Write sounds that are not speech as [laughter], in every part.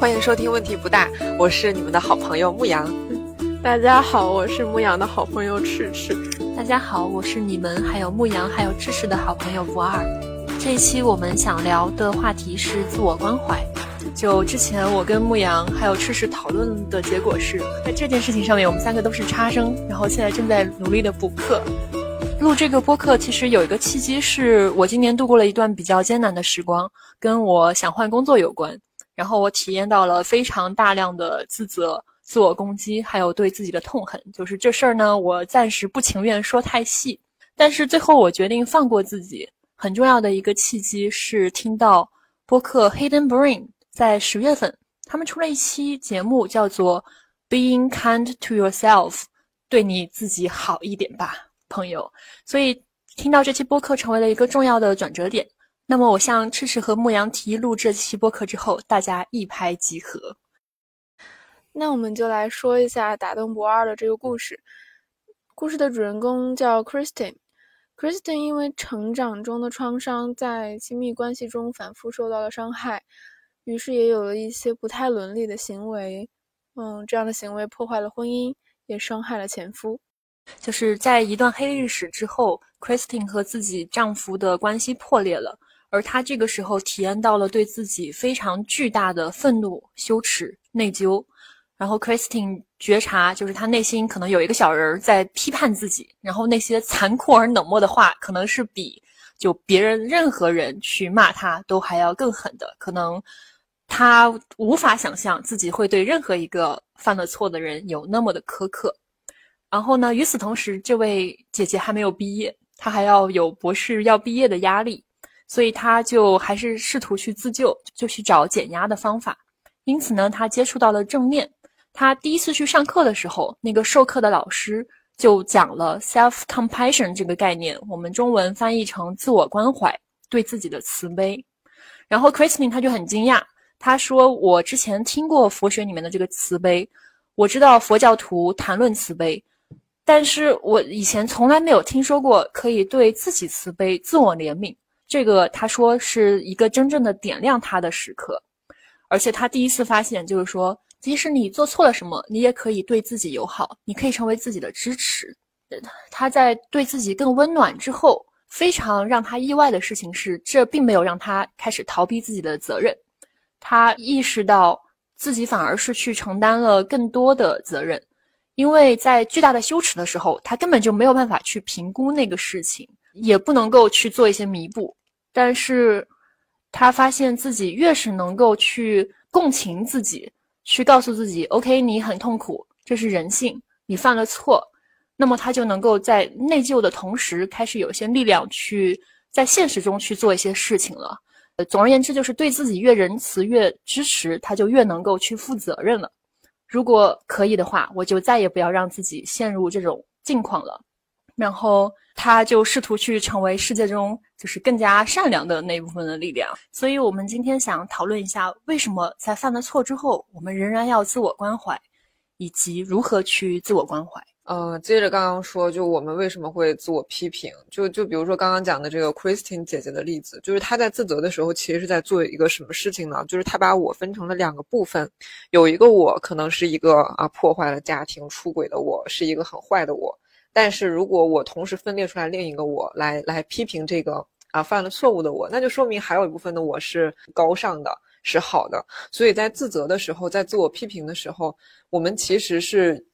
欢迎收听《问题不大》，我是你们的好朋友牧羊。大家好，我是牧羊的好朋友赤赤。大家好，我是你们还有牧羊还有赤赤的好朋友不二。这一期我们想聊的话题是自我关怀。就之前我跟牧羊还有赤赤讨论的结果是在这件事情上面，我们三个都是差生，然后现在正在努力的补课。录这个播客其实有一个契机，是我今年度过了一段比较艰难的时光，跟我想换工作有关。然后我体验到了非常大量的自责、自我攻击，还有对自己的痛恨。就是这事儿呢，我暂时不情愿说太细，但是最后我决定放过自己。很重要的一个契机是听到播客 Hidden Brain 在十月份，他们出了一期节目，叫做 Being Kind to Yourself，对你自己好一点吧，朋友。所以听到这期播客成为了一个重要的转折点。那么我向赤赤和牧羊提录这期播客之后，大家一拍即合。那我们就来说一下打动不二的这个故事。故事的主人公叫 Kristen。Kristen 因为成长中的创伤，在亲密关系中反复受到了伤害，于是也有了一些不太伦理的行为。嗯，这样的行为破坏了婚姻，也伤害了前夫。就是在一段黑历史之后，Kristen 和自己丈夫的关系破裂了。而他这个时候体验到了对自己非常巨大的愤怒、羞耻、内疚，然后 Christine 觉察，就是他内心可能有一个小人在批判自己，然后那些残酷而冷漠的话，可能是比就别人任何人去骂他都还要更狠的。可能他无法想象自己会对任何一个犯了错的人有那么的苛刻。然后呢，与此同时，这位姐姐还没有毕业，她还要有博士要毕业的压力。所以他就还是试图去自救，就去找减压的方法。因此呢，他接触到了正念。他第一次去上课的时候，那个授课的老师就讲了 self compassion 这个概念，我们中文翻译成自我关怀，对自己的慈悲。然后 Christine 他就很惊讶，他说：“我之前听过佛学里面的这个慈悲，我知道佛教徒谈论慈悲，但是我以前从来没有听说过可以对自己慈悲、自我怜悯。”这个他说是一个真正的点亮他的时刻，而且他第一次发现，就是说，即使你做错了什么，你也可以对自己友好，你可以成为自己的支持。他在对自己更温暖之后，非常让他意外的事情是，这并没有让他开始逃避自己的责任。他意识到自己反而是去承担了更多的责任，因为在巨大的羞耻的时候，他根本就没有办法去评估那个事情，也不能够去做一些弥补。但是，他发现自己越是能够去共情自己，去告诉自己，OK，你很痛苦，这是人性，你犯了错，那么他就能够在内疚的同时，开始有些力量去在现实中去做一些事情了。呃，总而言之，就是对自己越仁慈、越支持，他就越能够去负责任了。如果可以的话，我就再也不要让自己陷入这种境况了。然后他就试图去成为世界中就是更加善良的那一部分的力量。所以，我们今天想讨论一下，为什么在犯了错之后，我们仍然要自我关怀，以及如何去自我关怀。呃，接着刚刚说，就我们为什么会自我批评？就就比如说刚刚讲的这个 Christine 姐姐的例子，就是她在自责的时候，其实是在做一个什么事情呢？就是她把我分成了两个部分，有一个我可能是一个啊破坏了家庭、出轨的我，是一个很坏的我。但是如果我同时分裂出来另一个我来来批评这个啊犯了错误的我，那就说明还有一部分的我是高尚的，是好的。所以在自责的时候，在自我批评的时候，我们其实是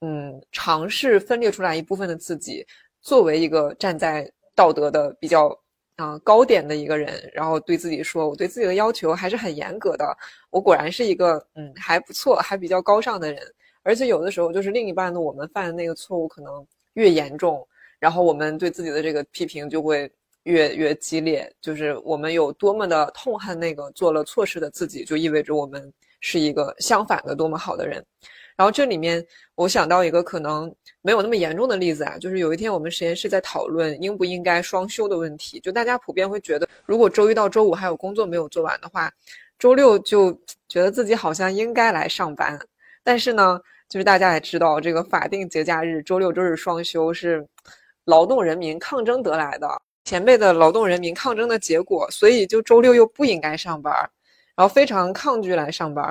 嗯尝试分裂出来一部分的自己，作为一个站在道德的比较啊高点的一个人，然后对自己说，我对自己的要求还是很严格的。我果然是一个嗯还不错，还比较高尚的人。而且有的时候，就是另一半的我们犯的那个错误可能越严重，然后我们对自己的这个批评就会越越激烈。就是我们有多么的痛恨那个做了错事的自己，就意味着我们是一个相反的多么好的人。然后这里面我想到一个可能没有那么严重的例子啊，就是有一天我们实验室在讨论应不应该双休的问题，就大家普遍会觉得，如果周一到周五还有工作没有做完的话，周六就觉得自己好像应该来上班。但是呢，就是大家也知道，这个法定节假日周六周日双休是劳动人民抗争得来的，前辈的劳动人民抗争的结果，所以就周六又不应该上班。然后非常抗拒来上班。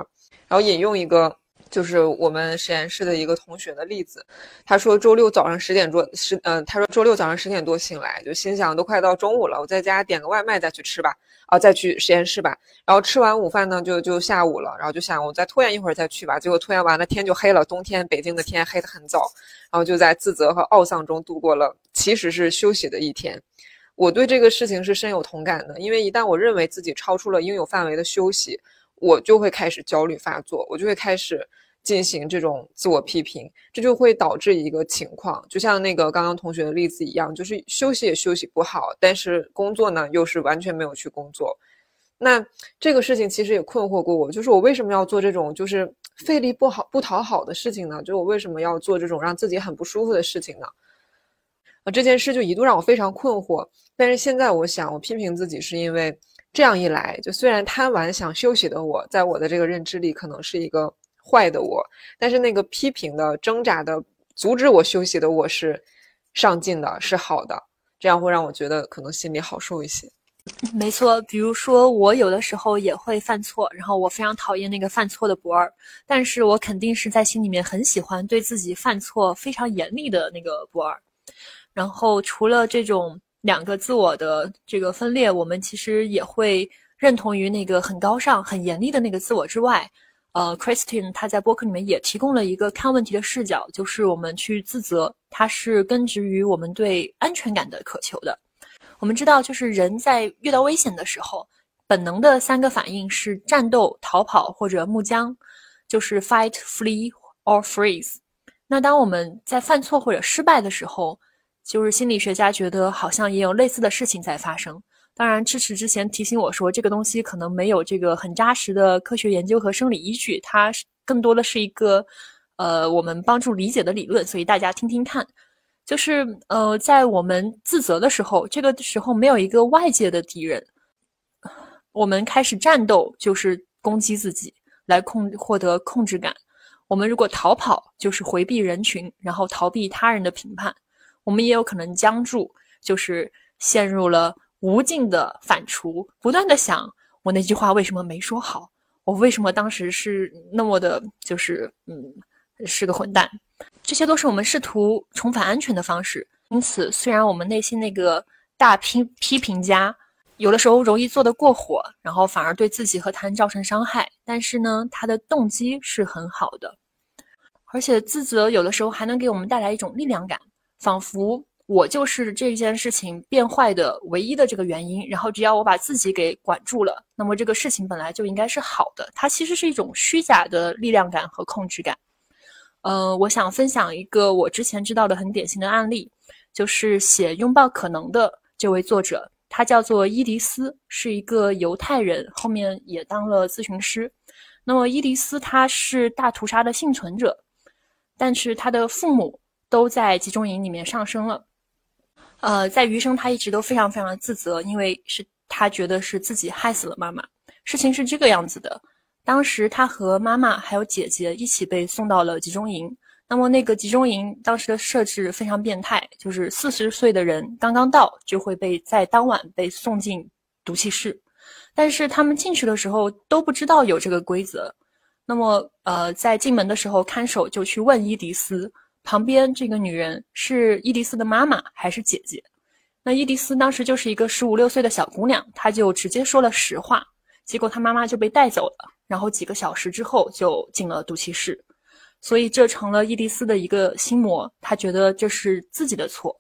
然后引用一个。就是我们实验室的一个同学的例子，他说周六早上十点多十嗯，他说周六早上十点多醒来，就心想都快到中午了，我在家点个外卖再去吃吧，啊，再去实验室吧。然后吃完午饭呢，就就下午了，然后就想我再拖延一会儿再去吧。结果拖延完了，天就黑了，冬天北京的天黑得很早，然后就在自责和懊丧中度过了其实是休息的一天。我对这个事情是深有同感的，因为一旦我认为自己超出了应有范围的休息。我就会开始焦虑发作，我就会开始进行这种自我批评，这就会导致一个情况，就像那个刚刚同学的例子一样，就是休息也休息不好，但是工作呢又是完全没有去工作。那这个事情其实也困惑过我，就是我为什么要做这种就是费力不好不讨好的事情呢？就我为什么要做这种让自己很不舒服的事情呢？啊，这件事就一度让我非常困惑。但是现在我想，我批评自己是因为。这样一来，就虽然贪玩想休息的我，在我的这个认知里可能是一个坏的我，但是那个批评的、挣扎的、阻止我休息的我是上进的、是好的，这样会让我觉得可能心里好受一些。没错，比如说我有的时候也会犯错，然后我非常讨厌那个犯错的博尔，但是我肯定是在心里面很喜欢对自己犯错非常严厉的那个博尔。然后除了这种。两个自我的这个分裂，我们其实也会认同于那个很高尚、很严厉的那个自我之外。呃，Christine 他在播客里面也提供了一个看问题的视角，就是我们去自责，它是根植于我们对安全感的渴求的。我们知道，就是人在遇到危险的时候，本能的三个反应是战斗、逃跑或者木僵，就是 fight、flee or freeze。那当我们在犯错或者失败的时候，就是心理学家觉得好像也有类似的事情在发生。当然，支持之前提醒我说，这个东西可能没有这个很扎实的科学研究和生理依据，它更多的是一个呃我们帮助理解的理论。所以大家听听看，就是呃在我们自责的时候，这个时候没有一个外界的敌人，我们开始战斗就是攻击自己来控获得控制感。我们如果逃跑，就是回避人群，然后逃避他人的评判。我们也有可能僵住，就是陷入了无尽的反刍，不断的想我那句话为什么没说好，我为什么当时是那么的，就是嗯，是个混蛋。这些都是我们试图重返安全的方式。因此，虽然我们内心那个大批批评家有的时候容易做得过火，然后反而对自己和他人造成伤害，但是呢，他的动机是很好的，而且自责有的时候还能给我们带来一种力量感。仿佛我就是这件事情变坏的唯一的这个原因，然后只要我把自己给管住了，那么这个事情本来就应该是好的。它其实是一种虚假的力量感和控制感。呃，我想分享一个我之前知道的很典型的案例，就是写《拥抱可能》的这位作者，他叫做伊迪丝，是一个犹太人，后面也当了咨询师。那么伊迪丝他是大屠杀的幸存者，但是他的父母。都在集中营里面上升了，呃，在余生他一直都非常非常自责，因为是他觉得是自己害死了妈妈。事情是这个样子的，当时他和妈妈还有姐姐一起被送到了集中营。那么那个集中营当时的设置非常变态，就是四十岁的人刚刚到就会被在当晚被送进毒气室，但是他们进去的时候都不知道有这个规则。那么呃，在进门的时候，看守就去问伊迪丝。旁边这个女人是伊迪丝的妈妈还是姐姐？那伊迪丝当时就是一个十五六岁的小姑娘，她就直接说了实话，结果她妈妈就被带走了，然后几个小时之后就进了毒气室，所以这成了伊迪丝的一个心魔，她觉得这是自己的错。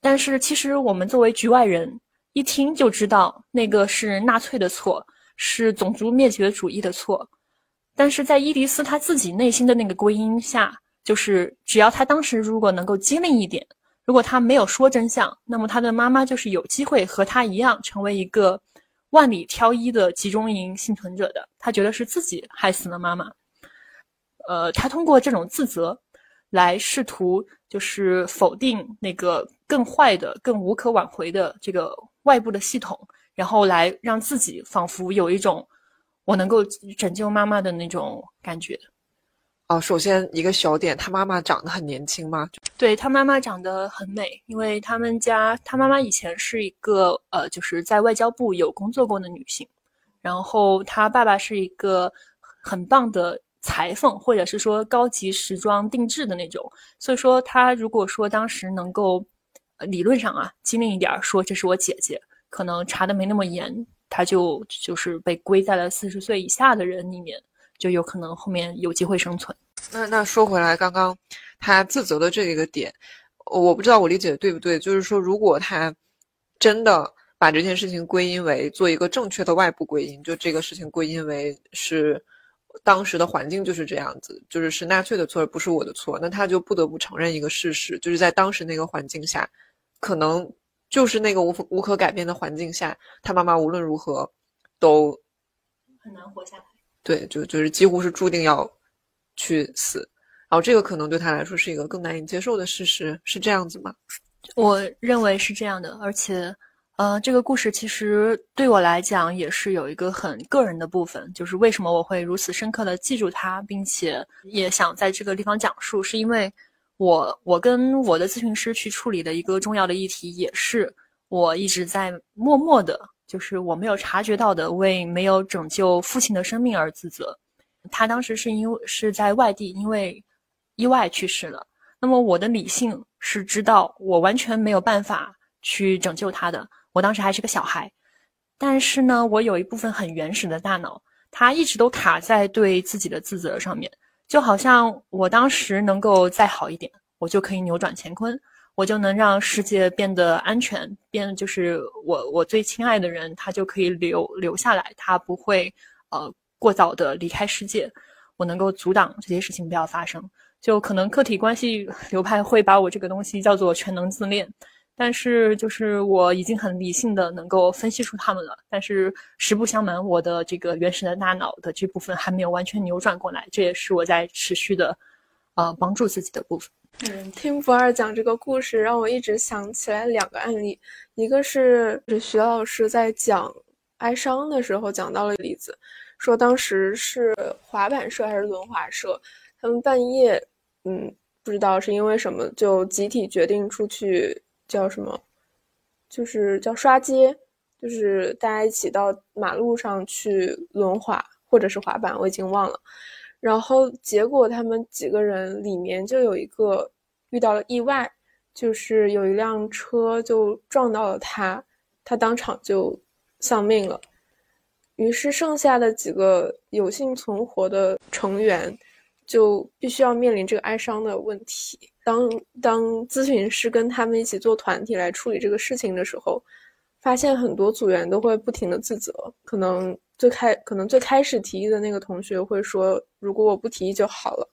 但是其实我们作为局外人，一听就知道那个是纳粹的错，是种族灭绝主义的错。但是在伊迪丝她自己内心的那个归因下。就是只要他当时如果能够机灵一点，如果他没有说真相，那么他的妈妈就是有机会和他一样成为一个万里挑一的集中营幸存者的。他觉得是自己害死了妈妈，呃，他通过这种自责来试图就是否定那个更坏的、更无可挽回的这个外部的系统，然后来让自己仿佛有一种我能够拯救妈妈的那种感觉。哦，首先一个小点，他妈妈长得很年轻吗？对他妈妈长得很美，因为他们家他妈妈以前是一个呃，就是在外交部有工作过的女性，然后他爸爸是一个很棒的裁缝，或者是说高级时装定制的那种。所以说，他如果说当时能够理论上啊机灵一点，说这是我姐姐，可能查的没那么严，他就就是被归在了四十岁以下的人里面，就有可能后面有机会生存。那那说回来，刚刚他自责的这一个点，我不知道我理解的对不对，就是说如果他真的。把这件事情归因为做一个正确的外部归因，就这个事情归因为是当时的环境就是这样子，就是是纳粹的错，而不是我的错。那他就不得不承认一个事实，就是在当时那个环境下，可能就是那个无无可改变的环境下，他妈妈无论如何都很难活下来。对，就就是几乎是注定要去死。然后这个可能对他来说是一个更难以接受的事实，是这样子吗？我认为是这样的，而且。呃，这个故事其实对我来讲也是有一个很个人的部分，就是为什么我会如此深刻的记住它，并且也想在这个地方讲述，是因为我我跟我的咨询师去处理的一个重要的议题，也是我一直在默默的，就是我没有察觉到的，为没有拯救父亲的生命而自责。他当时是因为是在外地，因为意外去世了。那么我的理性是知道我完全没有办法去拯救他的。我当时还是个小孩，但是呢，我有一部分很原始的大脑，它一直都卡在对自己的自责上面，就好像我当时能够再好一点，我就可以扭转乾坤，我就能让世界变得安全，变就是我我最亲爱的人，他就可以留留下来，他不会呃过早的离开世界，我能够阻挡这些事情不要发生，就可能客体关系 [laughs] 流派会把我这个东西叫做全能自恋。但是，就是我已经很理性的能够分析出他们了。但是实不相瞒，我的这个原始的大脑的这部分还没有完全扭转过来，这也是我在持续的，呃，帮助自己的部分。嗯，听不二讲这个故事，让我一直想起来两个案例。一个是徐老师在讲哀伤的时候讲到了例子，说当时是滑板社还是轮滑社，他们半夜，嗯，不知道是因为什么，就集体决定出去。叫什么？就是叫刷街，就是大家一起到马路上去轮滑或者是滑板，我已经忘了。然后结果他们几个人里面就有一个遇到了意外，就是有一辆车就撞到了他，他当场就丧命了。于是剩下的几个有幸存活的成员就必须要面临这个哀伤的问题。当当咨询师跟他们一起做团体来处理这个事情的时候，发现很多组员都会不停的自责。可能最开可能最开始提议的那个同学会说：“如果我不提议就好了。”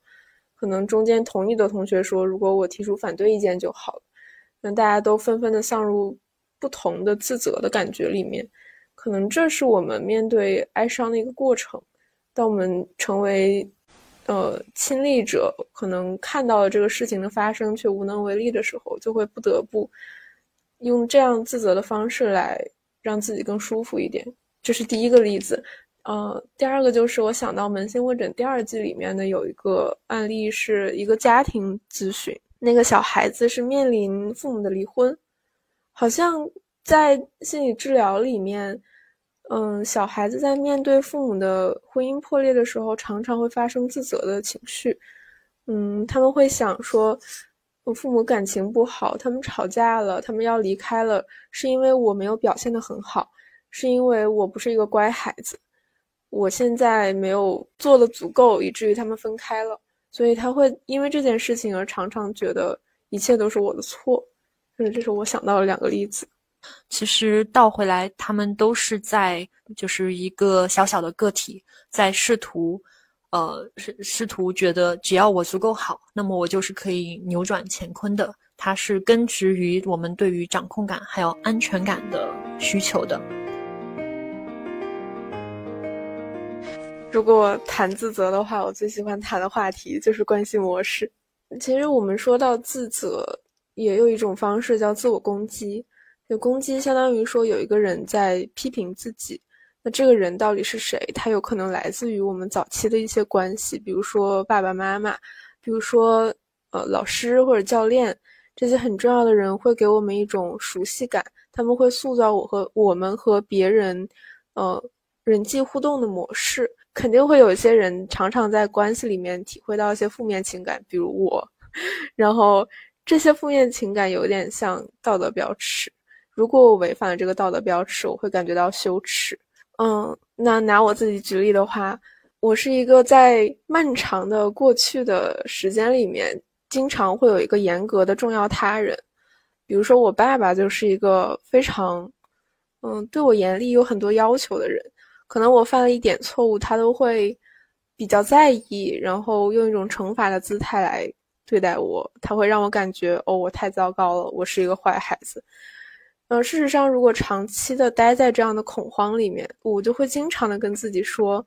可能中间同意的同学说：“如果我提出反对意见就好了。”那大家都纷纷的丧入不同的自责的感觉里面。可能这是我们面对哀伤的一个过程。当我们成为。呃，亲历者可能看到了这个事情的发生，却无能为力的时候，就会不得不用这样自责的方式来让自己更舒服一点。这是第一个例子。呃，第二个就是我想到《扪心问诊》第二季里面的有一个案例，是一个家庭咨询，那个小孩子是面临父母的离婚，好像在心理治疗里面。嗯，小孩子在面对父母的婚姻破裂的时候，常常会发生自责的情绪。嗯，他们会想说，我父母感情不好，他们吵架了，他们要离开了，是因为我没有表现得很好，是因为我不是一个乖孩子，我现在没有做的足够，以至于他们分开了。所以他会因为这件事情而常常觉得一切都是我的错。嗯，这是我想到的两个例子。其实倒回来，他们都是在就是一个小小的个体，在试图，呃，试试图觉得只要我足够好，那么我就是可以扭转乾坤的。它是根植于我们对于掌控感还有安全感的需求的。如果谈自责的话，我最喜欢谈的话题就是关系模式。其实我们说到自责，也有一种方式叫自我攻击。就攻击，相当于说有一个人在批评自己。那这个人到底是谁？他有可能来自于我们早期的一些关系，比如说爸爸妈妈，比如说呃老师或者教练，这些很重要的人会给我们一种熟悉感。他们会塑造我和我们和别人，呃人际互动的模式，肯定会有一些人常常在关系里面体会到一些负面情感，比如我。[laughs] 然后这些负面情感有点像道德标尺，如果我违反了这个道德标尺，我会感觉到羞耻。嗯，那拿我自己举例的话，我是一个在漫长的过去的时间里面，经常会有一个严格的重要他人，比如说我爸爸就是一个非常。嗯，对我严厉有很多要求的人，可能我犯了一点错误，他都会比较在意，然后用一种惩罚的姿态来对待我。他会让我感觉，哦，我太糟糕了，我是一个坏孩子。呃，事实上，如果长期的待在这样的恐慌里面，我就会经常的跟自己说，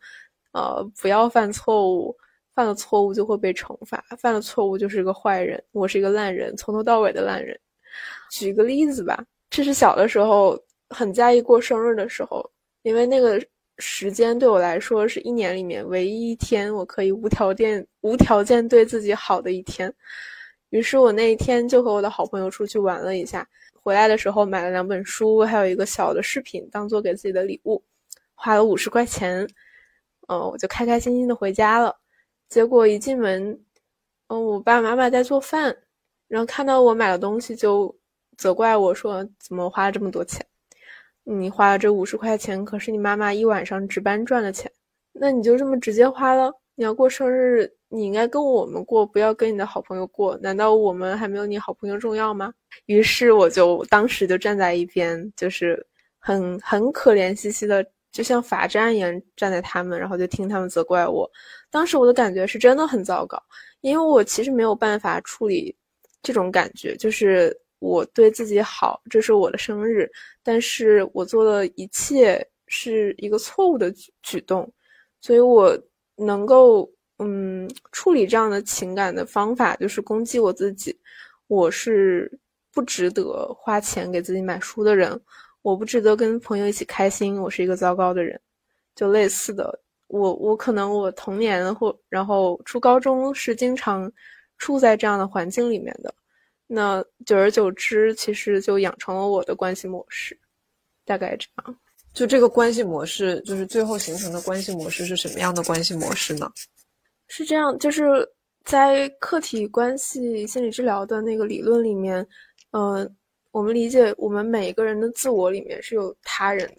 呃，不要犯错误，犯了错误就会被惩罚，犯了错误就是一个坏人，我是一个烂人，从头到尾的烂人。举个例子吧，这是小的时候。很在意过生日的时候，因为那个时间对我来说是一年里面唯一一天我可以无条件、无条件对自己好的一天。于是我那一天就和我的好朋友出去玩了一下，回来的时候买了两本书，还有一个小的饰品，当做给自己的礼物，花了五十块钱。嗯，我就开开心心的回家了。结果一进门，嗯，我爸爸妈妈在做饭，然后看到我买了东西就责怪我说：“怎么花了这么多钱？”你花了这五十块钱，可是你妈妈一晚上值班赚的钱，那你就这么直接花了？你要过生日，你应该跟我们过，不要跟你的好朋友过。难道我们还没有你好朋友重要吗？于是我就当时就站在一边，就是很很可怜兮兮的，就像罚站一样站在他们，然后就听他们责怪我。当时我的感觉是真的很糟糕，因为我其实没有办法处理这种感觉，就是。我对自己好，这是我的生日，但是我做的一切是一个错误的举举动，所以我能够嗯处理这样的情感的方法就是攻击我自己，我是不值得花钱给自己买书的人，我不值得跟朋友一起开心，我是一个糟糕的人，就类似的，我我可能我童年或然后初高中是经常处在这样的环境里面的。那久而久之，其实就养成了我的关系模式，大概这样。就这个关系模式，就是最后形成的关系模式是什么样的关系模式呢？是这样，就是在客体关系心理治疗的那个理论里面，嗯，我们理解我们每一个人的自我里面是有他人的，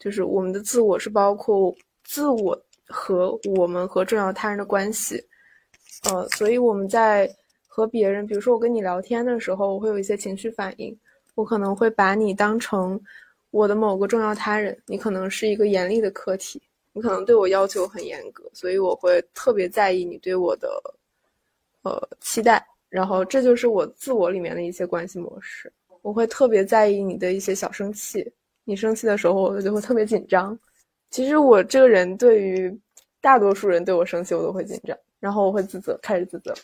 就是我们的自我是包括自我和我们和重要他人的关系，呃，所以我们在。和别人，比如说我跟你聊天的时候，我会有一些情绪反应，我可能会把你当成我的某个重要他人，你可能是一个严厉的客体，你可能对我要求很严格，所以我会特别在意你对我的呃期待，然后这就是我自我里面的一些关系模式，我会特别在意你的一些小生气，你生气的时候我就会特别紧张。其实我这个人对于大多数人对我生气我都会紧张，然后我会自责，开始自责。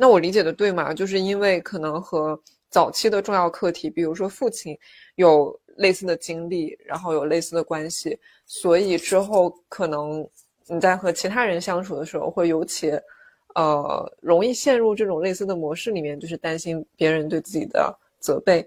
那我理解的对吗？就是因为可能和早期的重要课题，比如说父亲有类似的经历，然后有类似的关系，所以之后可能你在和其他人相处的时候，会尤其呃容易陷入这种类似的模式里面，就是担心别人对自己的责备。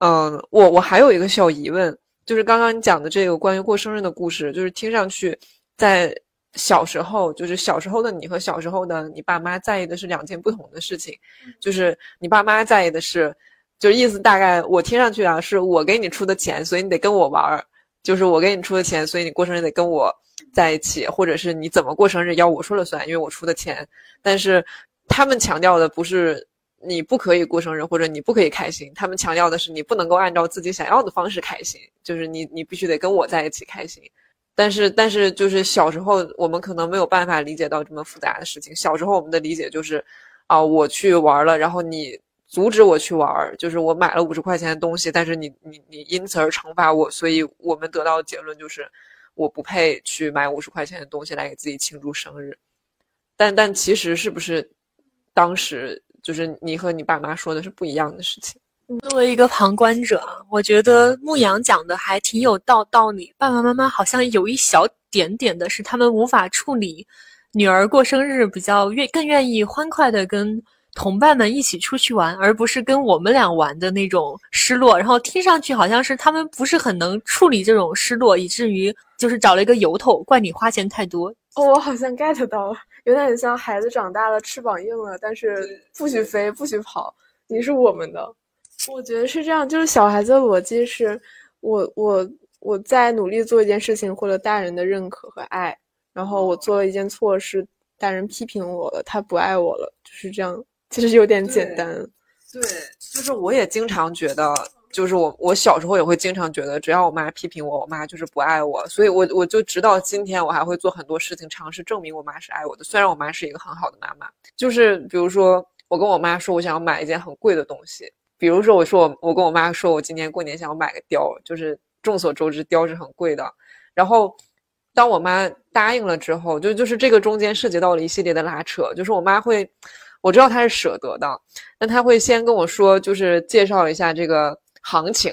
嗯，我我还有一个小疑问，就是刚刚你讲的这个关于过生日的故事，就是听上去在。小时候就是小时候的你和小时候的你爸妈在意的是两件不同的事情，就是你爸妈在意的是，就是意思大概我听上去啊，是我给你出的钱，所以你得跟我玩儿，就是我给你出的钱，所以你过生日得跟我在一起，或者是你怎么过生日要我说了算，因为我出的钱。但是他们强调的不是你不可以过生日或者你不可以开心，他们强调的是你不能够按照自己想要的方式开心，就是你你必须得跟我在一起开心。但是，但是，就是小时候我们可能没有办法理解到这么复杂的事情。小时候我们的理解就是，啊，我去玩了，然后你阻止我去玩，就是我买了五十块钱的东西，但是你你你因此而惩罚我，所以我们得到的结论就是，我不配去买五十块钱的东西来给自己庆祝生日。但但其实是不是，当时就是你和你爸妈说的是不一样的事情？作为一个旁观者，我觉得牧羊讲的还挺有道道理。爸爸妈妈好像有一小点点的是，他们无法处理女儿过生日，比较愿更愿意欢快的跟同伴们一起出去玩，而不是跟我们俩玩的那种失落。然后听上去好像是他们不是很能处理这种失落，以至于就是找了一个由头怪你花钱太多。哦，我好像 get 到了，有点像孩子长大了，翅膀硬了，但是不许飞，不许跑，你是我们的。我觉得是这样，就是小孩子的逻辑是，我我我在努力做一件事情，获得大人的认可和爱，然后我做了一件错事，大人批评我了，他不爱我了，就是这样。其实有点简单，对，就是我也经常觉得，就是我我小时候也会经常觉得，只要我妈批评我，我妈就是不爱我，所以我我就直到今天，我还会做很多事情，尝试证明我妈是爱我的。虽然我妈是一个很好的妈妈，就是比如说我跟我妈说我想要买一件很贵的东西，比如说我说我我跟我妈说我今年过年想要买个貂，就是众所周知貂是很贵的，然后当我妈答应了之后，就就是这个中间涉及到了一系列的拉扯，就是我妈会。我知道她是舍得的，但她会先跟我说，就是介绍一下这个行情，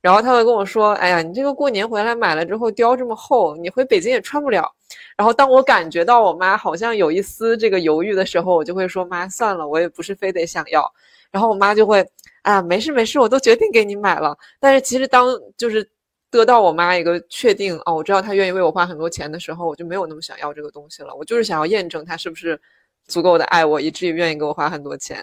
然后她会跟我说：“哎呀，你这个过年回来买了之后，貂这么厚，你回北京也穿不了。”然后当我感觉到我妈好像有一丝这个犹豫的时候，我就会说：“妈，算了，我也不是非得想要。”然后我妈就会：“啊，没事没事，我都决定给你买了。”但是其实当就是得到我妈一个确定哦，我知道她愿意为我花很多钱的时候，我就没有那么想要这个东西了。我就是想要验证她是不是。足够的爱我，以至于愿意给我花很多钱。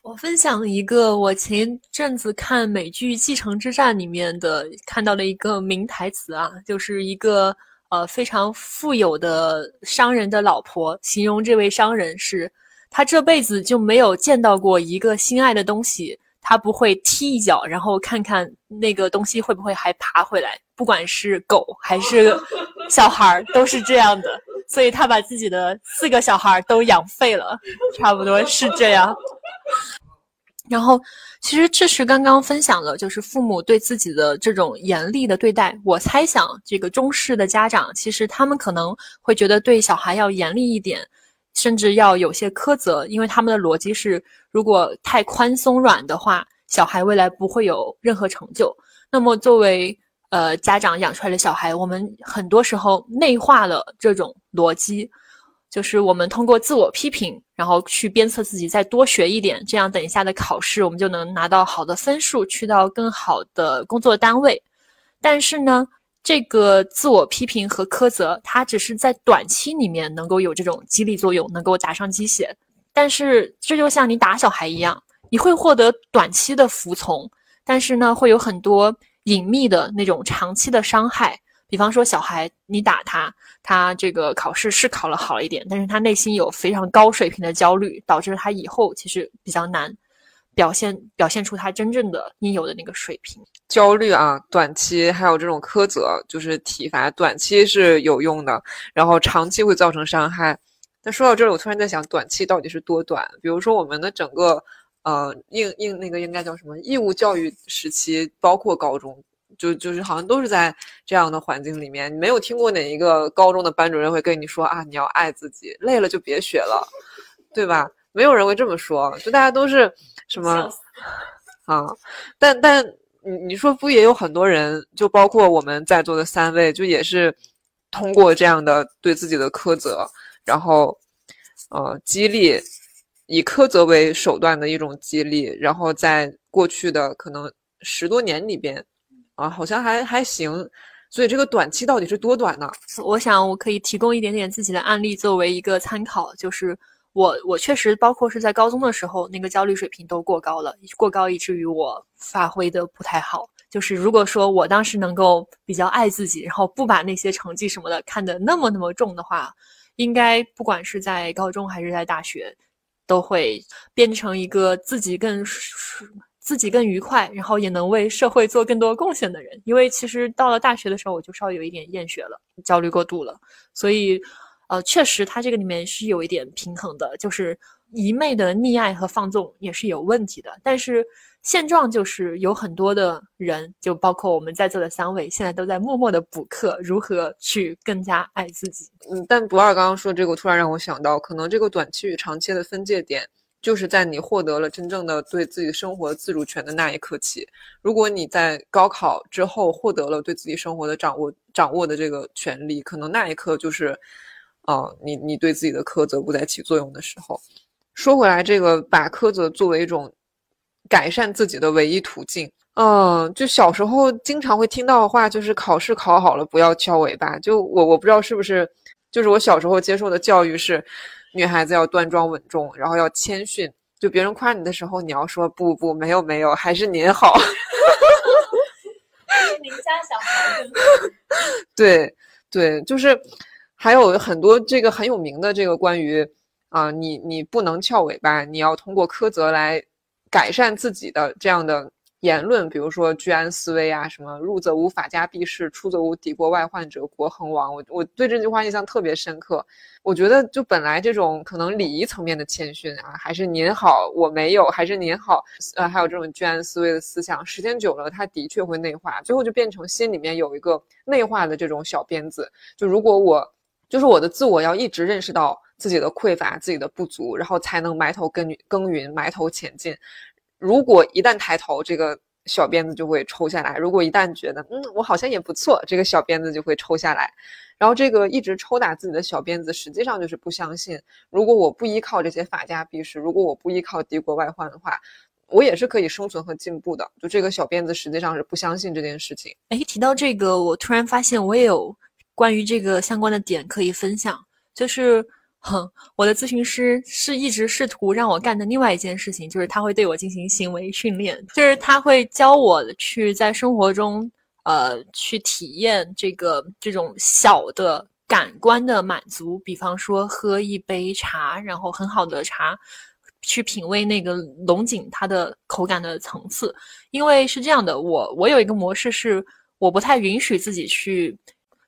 我分享一个我前一阵子看美剧《继承之战》里面的看到的一个名台词啊，就是一个呃非常富有的商人的老婆形容这位商人是，他这辈子就没有见到过一个心爱的东西，他不会踢一脚，然后看看那个东西会不会还爬回来，不管是狗还是 [laughs] 小孩儿，都是这样的。所以他把自己的四个小孩都养废了，差不多是这样。[laughs] 然后，其实这是刚刚分享了，就是父母对自己的这种严厉的对待。我猜想，这个中式的家长，其实他们可能会觉得对小孩要严厉一点，甚至要有些苛责，因为他们的逻辑是，如果太宽松软的话，小孩未来不会有任何成就。那么作为呃，家长养出来的小孩，我们很多时候内化了这种逻辑，就是我们通过自我批评，然后去鞭策自己再多学一点，这样等一下的考试我们就能拿到好的分数，去到更好的工作单位。但是呢，这个自我批评和苛责，它只是在短期里面能够有这种激励作用，能够打上鸡血。但是这就像你打小孩一样，你会获得短期的服从，但是呢，会有很多。隐秘的那种长期的伤害，比方说小孩，你打他，他这个考试是考了好一点，但是他内心有非常高水平的焦虑，导致他以后其实比较难表现表现出他真正的应有的那个水平。焦虑啊，短期还有这种苛责，就是体罚，短期是有用的，然后长期会造成伤害。那说到这儿，我突然在想，短期到底是多短？比如说我们的整个。呃，应应那个应该叫什么？义务教育时期，包括高中，就就是好像都是在这样的环境里面。你没有听过哪一个高中的班主任会跟你说啊，你要爱自己，累了就别学了，对吧？没有人会这么说，就大家都是什么 [laughs] 啊？但但你你说不也有很多人，就包括我们在座的三位，就也是通过这样的对自己的苛责，然后呃激励。以苛责为手段的一种激励，然后在过去的可能十多年里边，啊，好像还还行。所以这个短期到底是多短呢？我想我可以提供一点点自己的案例作为一个参考，就是我我确实包括是在高中的时候，那个焦虑水平都过高了，过高以至于我发挥的不太好。就是如果说我当时能够比较爱自己，然后不把那些成绩什么的看得那么那么重的话，应该不管是在高中还是在大学。都会变成一个自己更自己更愉快，然后也能为社会做更多贡献的人。因为其实到了大学的时候，我就稍微有一点厌学了，焦虑过度了。所以，呃，确实，它这个里面是有一点平衡的，就是一昧的溺爱和放纵也是有问题的。但是。现状就是有很多的人，就包括我们在座的三位，现在都在默默的补课，如何去更加爱自己。嗯，但不二刚刚说这个，突然让我想到，可能这个短期与长期的分界点，就是在你获得了真正的对自己生活自主权的那一刻起。如果你在高考之后获得了对自己生活的掌握掌握的这个权利，可能那一刻就是，啊，你你对自己的苛责不再起作用的时候。说回来，这个把苛责作为一种改善自己的唯一途径，嗯，就小时候经常会听到的话，就是考试考好了不要翘尾巴。就我我不知道是不是，就是我小时候接受的教育是，女孩子要端庄稳重，然后要谦逊。就别人夸你的时候，你要说不不没有没有，还是您好。[laughs] 您家小孩。[laughs] 对对，就是还有很多这个很有名的这个关于啊，你你不能翘尾巴，你要通过苛责来改善自己的这样的。言论，比如说居安思危啊，什么入则无法家必士，出则无敌国外患者，国恒亡。我我对这句话印象特别深刻。我觉得就本来这种可能礼仪层面的谦逊啊，还是您好，我没有，还是您好，呃，还有这种居安思危的思想，时间久了，它的确会内化，最后就变成心里面有一个内化的这种小鞭子。就如果我就是我的自我要一直认识到自己的匮乏、自己的不足，然后才能埋头耕耘耕耘，埋头前进。如果一旦抬头，这个小鞭子就会抽下来；如果一旦觉得嗯，我好像也不错，这个小鞭子就会抽下来。然后这个一直抽打自己的小鞭子，实际上就是不相信，如果我不依靠这些法家避世，如果我不依靠敌国外患的话，我也是可以生存和进步的。就这个小鞭子实际上是不相信这件事情。哎，提到这个，我突然发现我也有关于这个相关的点可以分享，就是。哼，我的咨询师是一直试图让我干的另外一件事情，就是他会对我进行行为训练，就是他会教我去在生活中，呃，去体验这个这种小的感官的满足，比方说喝一杯茶，然后很好的茶，去品味那个龙井它的口感的层次。因为是这样的，我我有一个模式是，我不太允许自己去。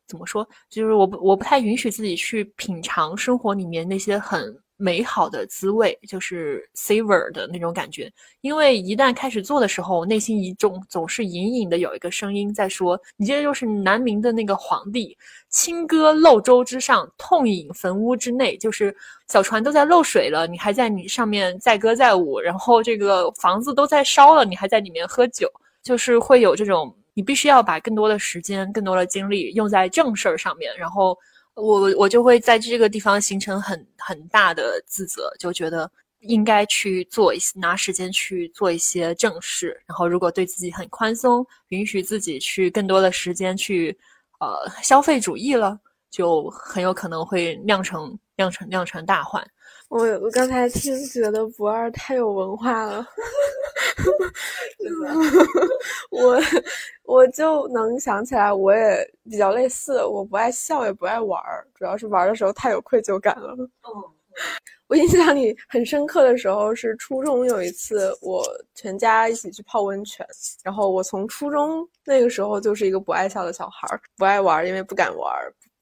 怎么说？就是我不我不太允许自己去品尝生活里面那些很美好的滋味，就是 savor 的那种感觉。因为一旦开始做的时候，内心一种总是隐隐的有一个声音在说：“你这就是南明的那个皇帝，轻歌漏舟之上，痛饮坟屋之内。就是小船都在漏水了，你还在你上面载歌载舞；然后这个房子都在烧了，你还在里面喝酒，就是会有这种。”你必须要把更多的时间、更多的精力用在正事儿上面，然后我我就会在这个地方形成很很大的自责，就觉得应该去做一些拿时间去做一些正事，然后如果对自己很宽松，允许自己去更多的时间去呃消费主义了，就很有可能会酿成酿成酿成大患。我我刚才听觉得不二太有文化了，[laughs] 我我就能想起来，我也比较类似，我不爱笑也不爱玩儿，主要是玩的时候太有愧疚感了。[laughs] 我印象里很深刻的时候是初中有一次，我全家一起去泡温泉，然后我从初中那个时候就是一个不爱笑的小孩儿，不爱玩因为不敢玩，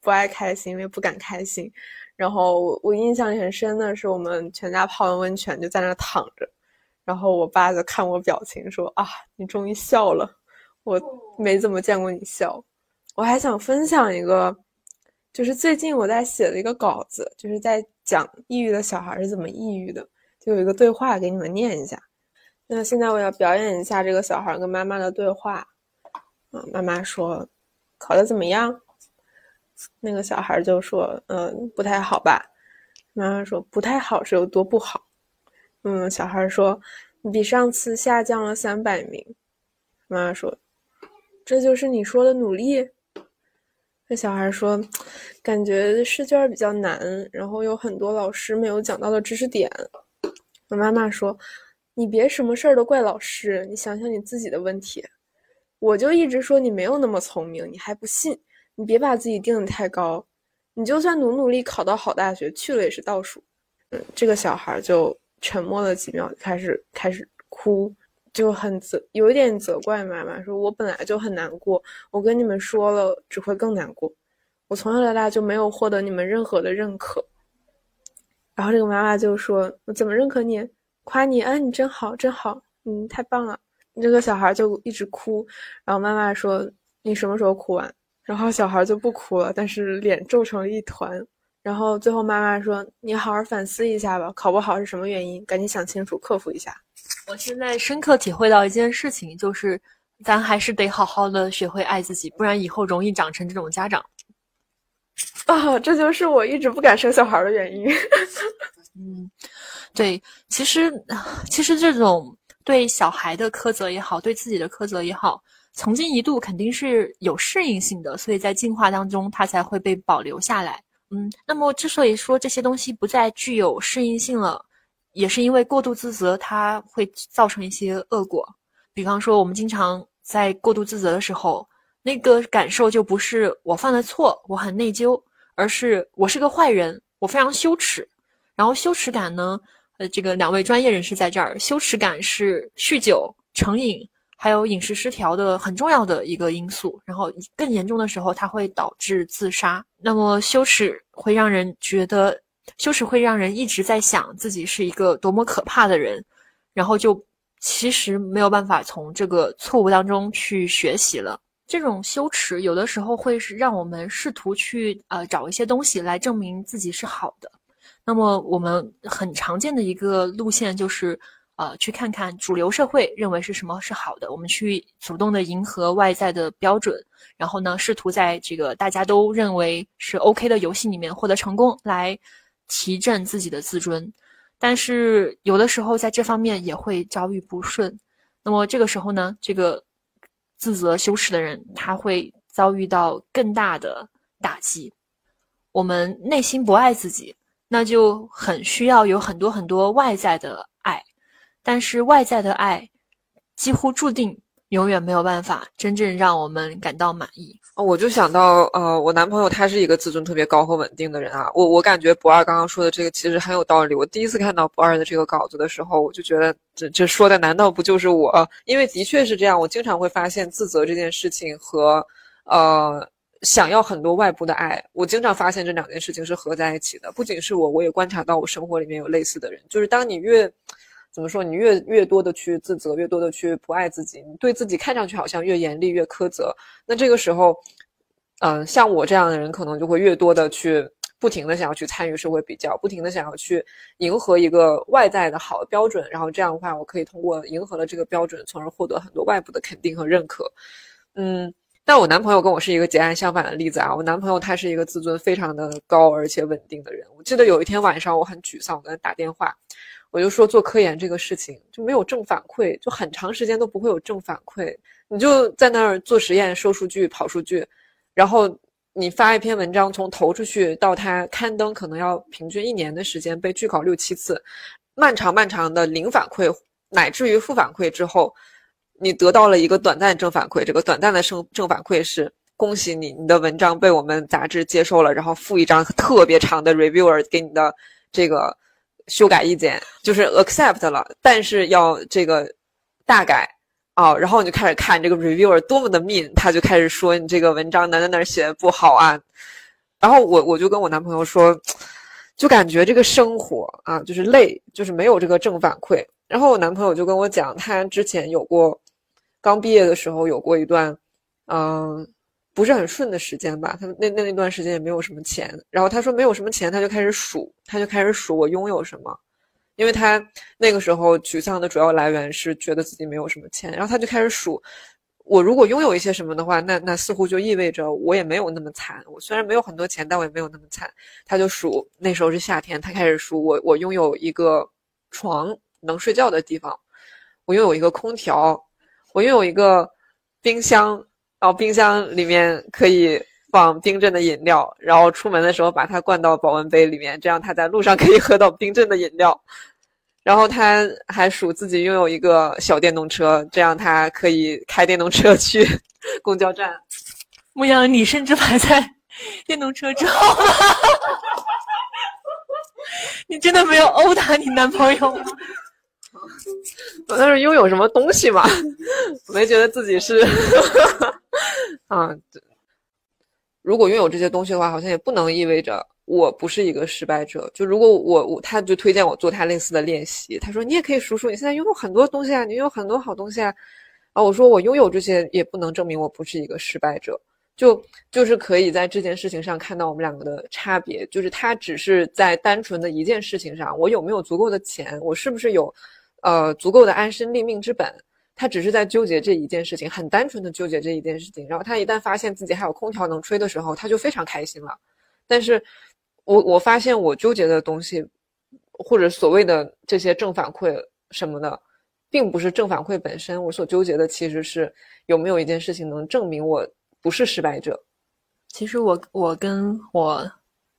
不爱开心因为不敢开心。然后我印象里很深的是，我们全家泡完温泉就在那躺着，然后我爸就看我表情说：“啊，你终于笑了，我没怎么见过你笑。”我还想分享一个，就是最近我在写的一个稿子，就是在讲抑郁的小孩是怎么抑郁的，就有一个对话给你们念一下。那现在我要表演一下这个小孩跟妈妈的对话。啊，妈妈说：“考的怎么样？”那个小孩就说：“嗯，不太好吧？”妈妈说：“不太好是有多不好？”嗯，小孩说：“比上次下降了三百名。”妈妈说：“这就是你说的努力？”那小孩说：“感觉试卷比较难，然后有很多老师没有讲到的知识点。”我妈妈说：“你别什么事儿都怪老师，你想想你自己的问题。我就一直说你没有那么聪明，你还不信。”你别把自己定的太高，你就算努努力考到好大学，去了也是倒数。嗯，这个小孩就沉默了几秒，开始开始哭，就很责，有一点责怪妈妈，说我本来就很难过，我跟你们说了只会更难过。我从小到大就没有获得你们任何的认可。然后这个妈妈就说：“我怎么认可你？夸你？啊，你真好，真好，嗯，太棒了。”这个小孩就一直哭，然后妈妈说：“你什么时候哭完？”然后小孩就不哭了，但是脸皱成了一团。然后最后妈妈说：“你好好反思一下吧，考不好是什么原因？赶紧想清楚，克服一下。”我现在深刻体会到一件事情，就是咱还是得好好的学会爱自己，不然以后容易长成这种家长。[laughs] 啊，这就是我一直不敢生小孩的原因。[laughs] 嗯，对，其实其实这种对小孩的苛责也好，对自己的苛责也好，曾经一度肯定是有适应性的，所以在进化当中它才会被保留下来。嗯，那么之所以说这些东西不再具有适应性了，也是因为过度自责它会造成一些恶果。比方说，我们经常在过度自责的时候，那个感受就不是我犯了错，我很内疚，而是我是个坏人，我非常羞耻。然后羞耻感呢？呃，这个两位专业人士在这儿，羞耻感是酗酒、成瘾，还有饮食失调的很重要的一个因素。然后更严重的时候，它会导致自杀。那么羞耻会让人觉得，羞耻会让人一直在想自己是一个多么可怕的人，然后就其实没有办法从这个错误当中去学习了。这种羞耻有的时候会是让我们试图去呃找一些东西来证明自己是好的。那么我们很常见的一个路线就是，呃，去看看主流社会认为是什么是好的，我们去主动的迎合外在的标准，然后呢，试图在这个大家都认为是 OK 的游戏里面获得成功，来提振自己的自尊。但是有的时候在这方面也会遭遇不顺。那么这个时候呢，这个自责羞耻的人他会遭遇到更大的打击。我们内心不爱自己。那就很需要有很多很多外在的，但是外在的爱几乎注定永远没有办法真正让我们感到满意。我就想到，呃，我男朋友他是一个自尊特别高和稳定的人啊。我我感觉不二刚刚说的这个其实很有道理。我第一次看到不二的这个稿子的时候，我就觉得这这说的难道不就是我？因为的确是这样，我经常会发现自责这件事情和，呃。想要很多外部的爱，我经常发现这两件事情是合在一起的。不仅是我，我也观察到我生活里面有类似的人。就是当你越怎么说，你越越多的去自责，越多的去不爱自己，你对自己看上去好像越严厉、越苛责。那这个时候，嗯，像我这样的人，可能就会越多的去不停的想要去参与社会比较，不停的想要去迎合一个外在的好的标准。然后这样的话，我可以通过迎合了这个标准，从而获得很多外部的肯定和认可。嗯。但我男朋友跟我是一个截然相反的例子啊！我男朋友他是一个自尊非常的高而且稳定的人。我记得有一天晚上我很沮丧，我跟他打电话，我就说做科研这个事情就没有正反馈，就很长时间都不会有正反馈。你就在那儿做实验、收数据、跑数据，然后你发一篇文章，从投出去到它刊登，可能要平均一年的时间，被拒考六七次，漫长漫长的零反馈乃至于负反馈之后。你得到了一个短暂正反馈，这个短暂的正正反馈是恭喜你，你的文章被我们杂志接受了，然后附一张特别长的 reviewer 给你的这个修改意见，就是 accept 了，但是要这个大改啊，然后你就开始看这个 reviewer 多么的 mean，他就开始说你这个文章哪哪哪写的不好啊，然后我我就跟我男朋友说，就感觉这个生活啊就是累，就是没有这个正反馈，然后我男朋友就跟我讲，他之前有过。刚毕业的时候有过一段，嗯，不是很顺的时间吧。他那那那段时间也没有什么钱。然后他说没有什么钱，他就开始数，他就开始数我拥有什么，因为他那个时候沮丧的主要来源是觉得自己没有什么钱。然后他就开始数，我如果拥有一些什么的话，那那似乎就意味着我也没有那么惨。我虽然没有很多钱，但我也没有那么惨。他就数，那时候是夏天，他开始数我我拥有一个床能睡觉的地方，我拥有一个空调。我拥有一个冰箱，然后冰箱里面可以放冰镇的饮料，然后出门的时候把它灌到保温杯里面，这样他在路上可以喝到冰镇的饮料。然后他还数自己拥有一个小电动车，这样他可以开电动车去 [laughs] 公交站。牧羊，你甚至排在 [laughs] 电动车之后吗？[laughs] 你真的没有殴打你男朋友吗？我那是拥有什么东西嘛？没觉得自己是啊。如果拥有这些东西的话，好像也不能意味着我不是一个失败者。就如果我我，他就推荐我做他类似的练习。他说你也可以数数，你现在拥有很多东西啊，你拥有很多好东西啊。啊，我说我拥有这些也不能证明我不是一个失败者。就就是可以在这件事情上看到我们两个的差别。就是他只是在单纯的一件事情上，我有没有足够的钱，我是不是有。呃，足够的安身立命之本，他只是在纠结这一件事情，很单纯的纠结这一件事情。然后他一旦发现自己还有空调能吹的时候，他就非常开心了。但是，我我发现我纠结的东西，或者所谓的这些正反馈什么的，并不是正反馈本身。我所纠结的其实是有没有一件事情能证明我不是失败者。其实我我跟我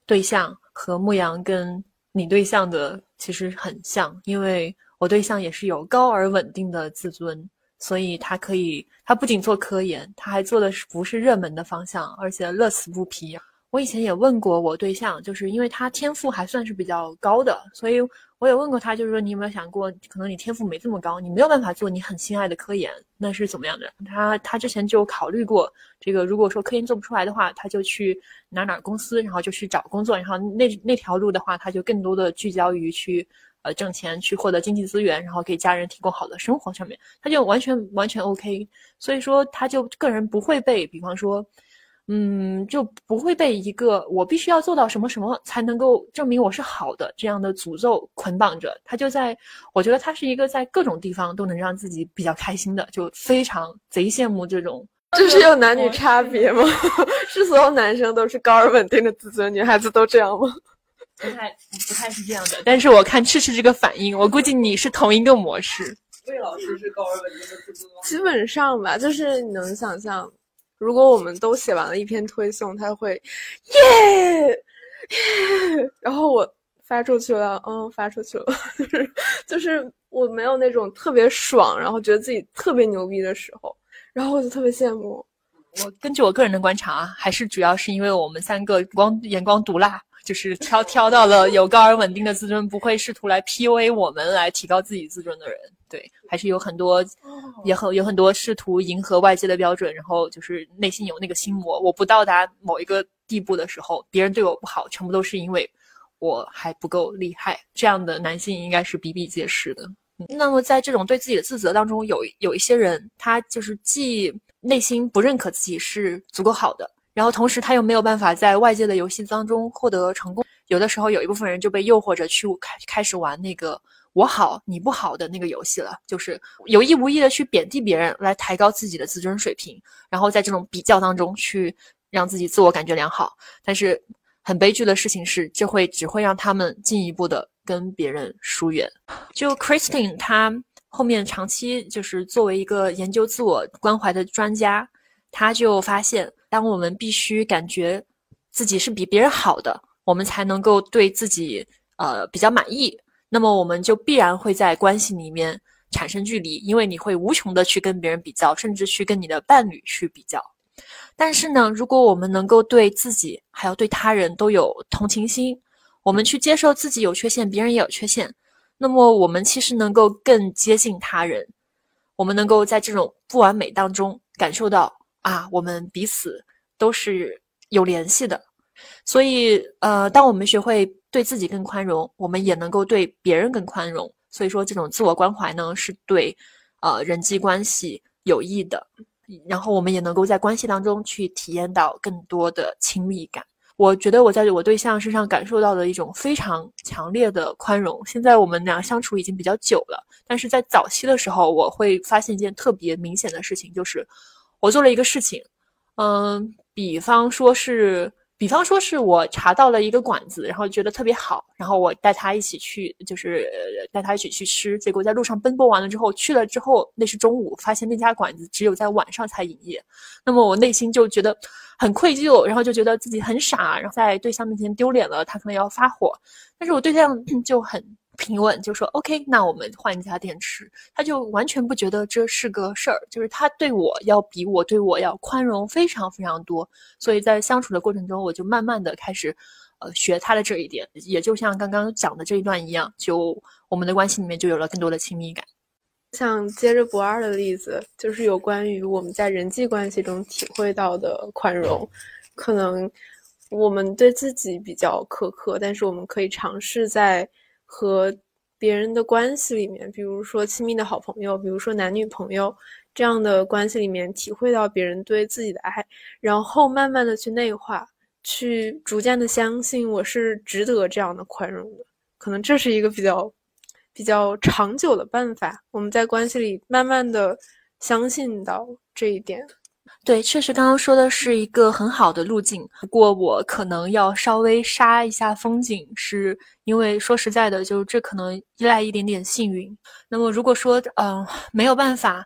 对象和牧羊跟你对象的其实很像，因为我对象也是有高而稳定的自尊，所以他可以，他不仅做科研，他还做的是不是热门的方向，而且乐此不疲。我以前也问过我对象，就是因为他天赋还算是比较高的，所以我也问过他，就是说你有没有想过，可能你天赋没这么高，你没有办法做你很心爱的科研，那是怎么样的？他他之前就考虑过这个，如果说科研做不出来的话，他就去哪哪公司，然后就去找工作，然后那那条路的话，他就更多的聚焦于去呃挣钱，去获得经济资源，然后给家人提供好的生活上面，他就完全完全 OK，所以说他就个人不会被，比方说。嗯，就不会被一个我必须要做到什么什么才能够证明我是好的这样的诅咒捆绑着。他就在，我觉得他是一个在各种地方都能让自己比较开心的，就非常贼羡慕这种。[laughs] 就是有男女差别吗？[laughs] 是所有男生都是高而稳定的自尊，女孩子都这样吗？不太不太是这样的。但是我看赤赤这个反应，我估计你是同一个模式。魏老师是高而稳定的自尊吗？基本上吧，就是你能想象。如果我们都写完了一篇推送，他会耶耶，然后我发出去了，嗯，发出去了，[laughs] 就是就是我没有那种特别爽，然后觉得自己特别牛逼的时候，然后我就特别羡慕。我根据我个人的观察啊，还是主要是因为我们三个光眼光毒辣，就是挑挑到了有高而稳定的自尊，不会试图来 PUA 我们来提高自己自尊的人。对，还是有很多，也很有很多试图迎合外界的标准，然后就是内心有那个心魔。我不到达某一个地步的时候，别人对我不好，全部都是因为我还不够厉害。这样的男性应该是比比皆是的。那么在这种对自己的自责当中，有有一些人，他就是既内心不认可自己是足够好的，然后同时他又没有办法在外界的游戏当中获得成功。有的时候，有一部分人就被诱惑着去开开始玩那个。我好你不好的那个游戏了，就是有意无意的去贬低别人，来抬高自己的自尊水平，然后在这种比较当中去让自己自我感觉良好。但是很悲剧的事情是，这会只会让他们进一步的跟别人疏远。就 Christine，他后面长期就是作为一个研究自我关怀的专家，他就发现，当我们必须感觉自己是比别人好的，我们才能够对自己呃比较满意。那么我们就必然会在关系里面产生距离，因为你会无穷的去跟别人比较，甚至去跟你的伴侣去比较。但是呢，如果我们能够对自己还有对他人都有同情心，我们去接受自己有缺陷，别人也有缺陷，那么我们其实能够更接近他人，我们能够在这种不完美当中感受到啊，我们彼此都是有联系的。所以，呃，当我们学会对自己更宽容，我们也能够对别人更宽容。所以说，这种自我关怀呢，是对，呃，人际关系有益的。然后，我们也能够在关系当中去体验到更多的亲密感。我觉得我在我对象身上感受到的一种非常强烈的宽容。现在我们俩相处已经比较久了，但是在早期的时候，我会发现一件特别明显的事情，就是我做了一个事情，嗯，比方说是。比方说是我查到了一个馆子，然后觉得特别好，然后我带他一起去，就是带他一起去吃。结果在路上奔波完了之后，去了之后那是中午，发现那家馆子只有在晚上才营业。那么我内心就觉得很愧疚，然后就觉得自己很傻，然后在对象面前丢脸了，他可能要发火。但是我对象 [clears throat] 就很。平稳就说 OK，那我们换一家店吃，他就完全不觉得这是个事儿，就是他对我要比我对我要宽容非常非常多，所以在相处的过程中，我就慢慢的开始，呃，学他的这一点，也就像刚刚讲的这一段一样，就我们的关系里面就有了更多的亲密感。像接着不二的例子，就是有关于我们在人际关系中体会到的宽容，可能我们对自己比较苛刻，但是我们可以尝试在。和别人的关系里面，比如说亲密的好朋友，比如说男女朋友这样的关系里面，体会到别人对自己的爱，然后慢慢的去内化，去逐渐的相信我是值得这样的宽容的。可能这是一个比较比较长久的办法。我们在关系里慢慢的相信到这一点。对，确实刚刚说的是一个很好的路径，不过我可能要稍微杀一下风景，是因为说实在的，就这可能依赖一点点幸运。那么如果说嗯没有办法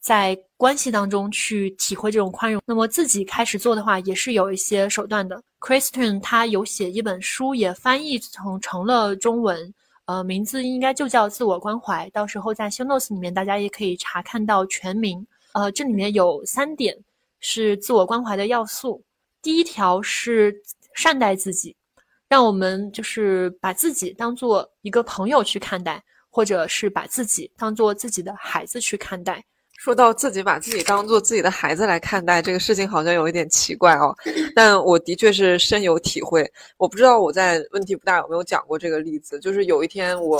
在关系当中去体会这种宽容，那么自己开始做的话，也是有一些手段的。Christian 他有写一本书，也翻译成成了中文，呃，名字应该就叫《自我关怀》，到时候在 Show Notes 里面大家也可以查看到全名。呃，这里面有三点。是自我关怀的要素。第一条是善待自己，让我们就是把自己当做一个朋友去看待，或者是把自己当做自己的孩子去看待。说到自己把自己当做自己的孩子来看待这个事情，好像有一点奇怪哦。但我的确是深有体会。我不知道我在问题不大有没有讲过这个例子，就是有一天我。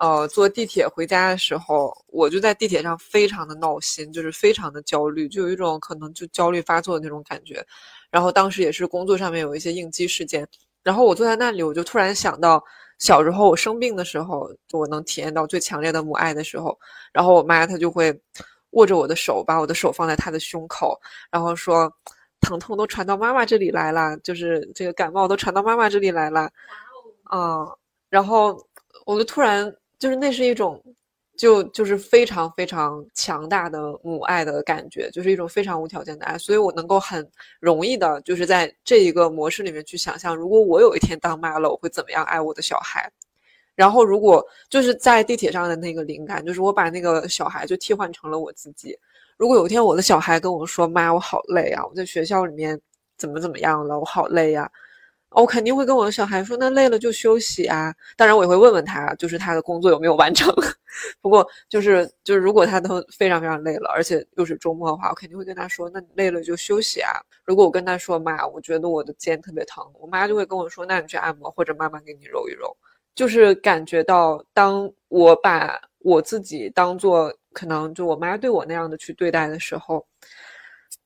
呃，坐地铁回家的时候，我就在地铁上非常的闹心，就是非常的焦虑，就有一种可能就焦虑发作的那种感觉。然后当时也是工作上面有一些应激事件，然后我坐在那里，我就突然想到小时候我生病的时候，我能体验到最强烈的母爱的时候，然后我妈她就会握着我的手，把我的手放在她的胸口，然后说疼痛都传到妈妈这里来了，就是这个感冒都传到妈妈这里来了，啊，然后我就突然。就是那是一种，就就是非常非常强大的母爱的感觉，就是一种非常无条件的爱，所以我能够很容易的，就是在这一个模式里面去想象，如果我有一天当妈了，我会怎么样爱我的小孩。然后，如果就是在地铁上的那个灵感，就是我把那个小孩就替换成了我自己。如果有一天我的小孩跟我说：“妈，我好累啊，我在学校里面怎么怎么样了，我好累呀。”我肯定会跟我的小孩说，那累了就休息啊。当然，我也会问问他，就是他的工作有没有完成。[laughs] 不过，就是就是，如果他都非常非常累了，而且又是周末的话，我肯定会跟他说，那你累了就休息啊。如果我跟他说，妈，我觉得我的肩特别疼，我妈就会跟我说，那你去按摩，或者妈妈给你揉一揉。就是感觉到，当我把我自己当做可能就我妈对我那样的去对待的时候，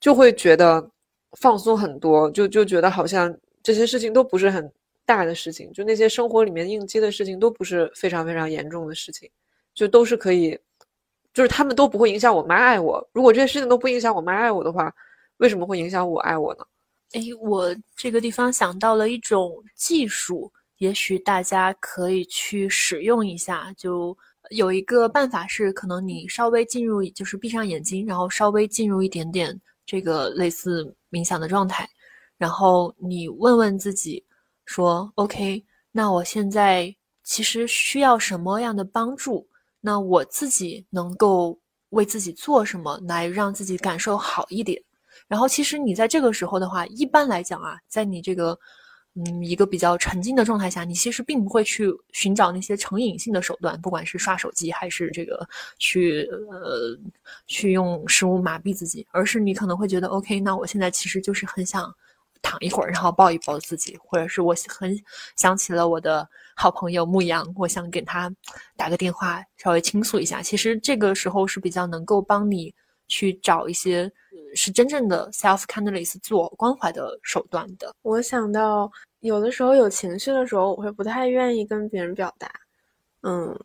就会觉得放松很多，就就觉得好像。这些事情都不是很大的事情，就那些生活里面应激的事情都不是非常非常严重的事情，就都是可以，就是他们都不会影响我妈爱我。如果这些事情都不影响我妈爱我的话，为什么会影响我爱我呢？哎，我这个地方想到了一种技术，也许大家可以去使用一下。就有一个办法是，可能你稍微进入，就是闭上眼睛，然后稍微进入一点点这个类似冥想的状态。然后你问问自己，说 OK，那我现在其实需要什么样的帮助？那我自己能够为自己做什么来让自己感受好一点？然后其实你在这个时候的话，一般来讲啊，在你这个嗯一个比较沉浸的状态下，你其实并不会去寻找那些成瘾性的手段，不管是刷手机还是这个去呃去用食物麻痹自己，而是你可能会觉得 OK，那我现在其实就是很想。躺一会儿，然后抱一抱自己，或者是我很想起了我的好朋友牧羊，我想给他打个电话，稍微倾诉一下。其实这个时候是比较能够帮你去找一些是真正的 self kindness 自我关怀的手段的。我想到有的时候有情绪的时候，我会不太愿意跟别人表达，嗯，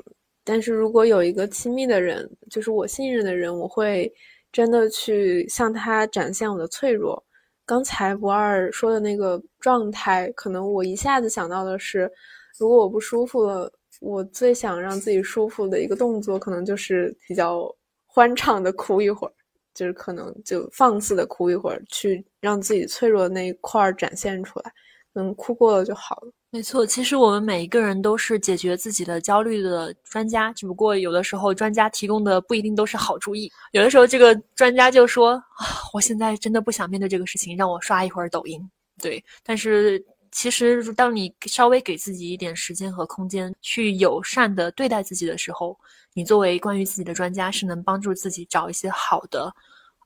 但是如果有一个亲密的人，就是我信任的人，我会真的去向他展现我的脆弱。刚才不二说的那个状态，可能我一下子想到的是，如果我不舒服了，我最想让自己舒服的一个动作，可能就是比较欢畅的哭一会儿，就是可能就放肆的哭一会儿，去让自己脆弱的那一块展现出来，能，哭过了就好了。没错，其实我们每一个人都是解决自己的焦虑的专家，只不过有的时候专家提供的不一定都是好主意。有的时候这个专家就说：“啊，我现在真的不想面对这个事情，让我刷一会儿抖音。”对，但是其实当你稍微给自己一点时间和空间，去友善的对待自己的时候，你作为关于自己的专家，是能帮助自己找一些好的，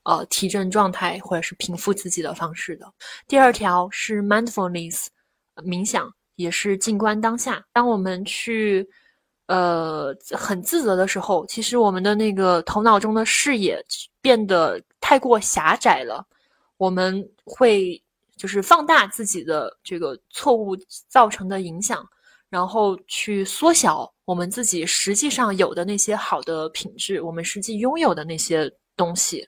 呃，提振状态或者是平复自己的方式的。第二条是 mindfulness，冥想。也是静观当下。当我们去，呃，很自责的时候，其实我们的那个头脑中的视野变得太过狭窄了。我们会就是放大自己的这个错误造成的影响，然后去缩小我们自己实际上有的那些好的品质，我们实际拥有的那些东西。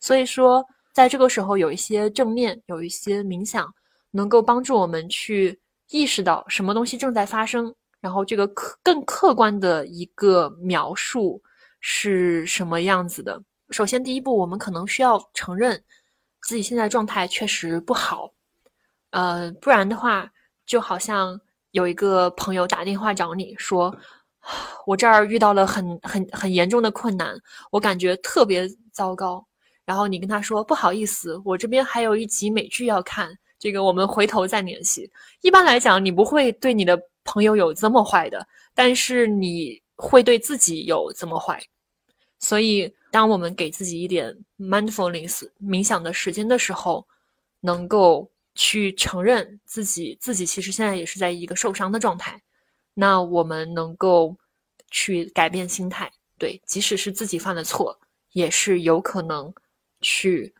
所以说，在这个时候有一些正念，有一些冥想，能够帮助我们去意识到什么东西正在发生，然后这个客更客观的一个描述是什么样子的。首先，第一步，我们可能需要承认自己现在状态确实不好，呃，不然的话，就好像有一个朋友打电话找你说，我这儿遇到了很很很严重的困难，我感觉特别糟糕。然后你跟他说不好意思，我这边还有一集美剧要看，这个我们回头再联系。一般来讲，你不会对你的朋友有这么坏的，但是你会对自己有这么坏，所以。当我们给自己一点 mindfulness 冥想的时间的时候，能够去承认自己自己其实现在也是在一个受伤的状态，那我们能够去改变心态，对，即使是自己犯的错，也是有可能去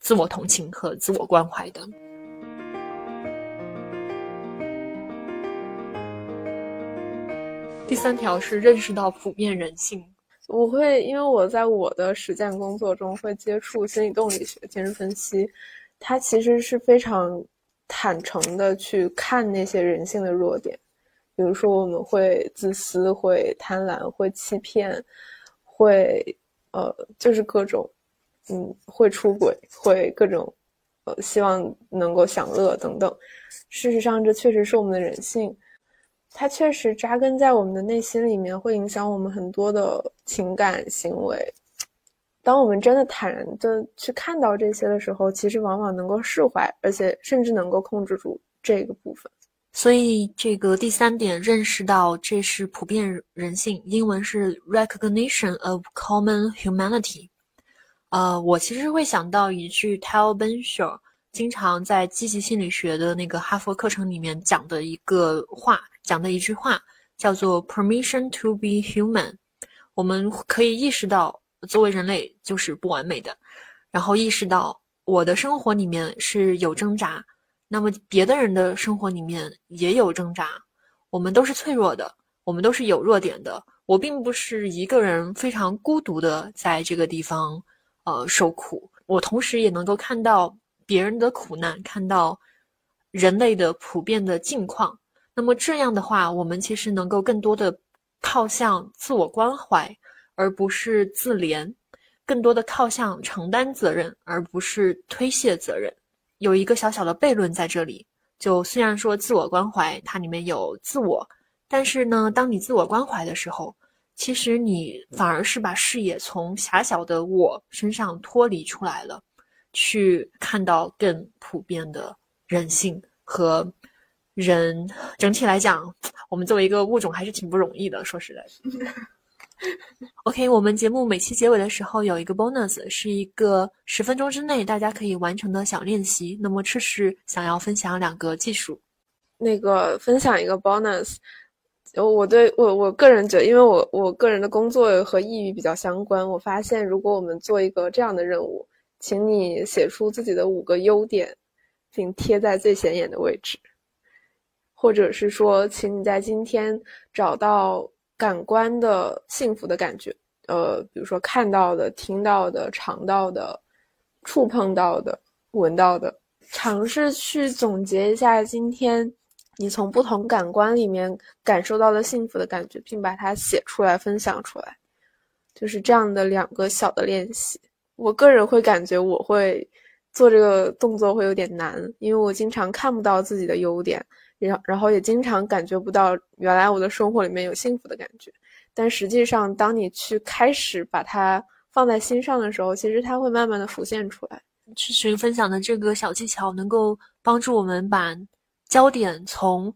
自我同情和自我关怀的。第三条是认识到普遍人性。我会，因为我在我的实践工作中会接触心理动力学、精神分析，它其实是非常坦诚的去看那些人性的弱点，比如说我们会自私、会贪婪、会欺骗、会呃，就是各种嗯，会出轨、会各种呃，希望能够享乐等等。事实上，这确实是我们的人性。它确实扎根在我们的内心里面，会影响我们很多的情感行为。当我们真的坦然的去看到这些的时候，其实往往能够释怀，而且甚至能够控制住这个部分。所以，这个第三点，认识到这是普遍人性，英文是 recognition of common humanity。呃，我其实会想到一句 Tal Bensher 经常在积极心理学的那个哈佛课程里面讲的一个话。讲的一句话叫做 “permission to be human”，我们可以意识到作为人类就是不完美的，然后意识到我的生活里面是有挣扎，那么别的人的生活里面也有挣扎，我们都是脆弱的，我们都是有弱点的，我并不是一个人非常孤独的在这个地方呃受苦，我同时也能够看到别人的苦难，看到人类的普遍的境况。那么这样的话，我们其实能够更多的靠向自我关怀，而不是自怜；更多的靠向承担责任，而不是推卸责任。有一个小小的悖论在这里，就虽然说自我关怀它里面有自我，但是呢，当你自我关怀的时候，其实你反而是把视野从狭小的我身上脱离出来了，去看到更普遍的人性和。人整体来讲，我们作为一个物种还是挺不容易的。说实在的，[laughs] OK，我们节目每期结尾的时候有一个 bonus，是一个十分钟之内大家可以完成的小练习。那么赤赤想要分享两个技术，那个分享一个 bonus。我对我我个人觉得，因为我我个人的工作和抑郁比较相关，我发现如果我们做一个这样的任务，请你写出自己的五个优点，并贴在最显眼的位置。或者是说，请你在今天找到感官的幸福的感觉，呃，比如说看到的、听到的、尝到的、触碰到的、闻到的，尝试去总结一下今天你从不同感官里面感受到的幸福的感觉，并把它写出来、分享出来，就是这样的两个小的练习。我个人会感觉我会做这个动作会有点难，因为我经常看不到自己的优点。然然后也经常感觉不到原来我的生活里面有幸福的感觉，但实际上，当你去开始把它放在心上的时候，其实它会慢慢的浮现出来。其实分享的这个小技巧能够帮助我们把焦点从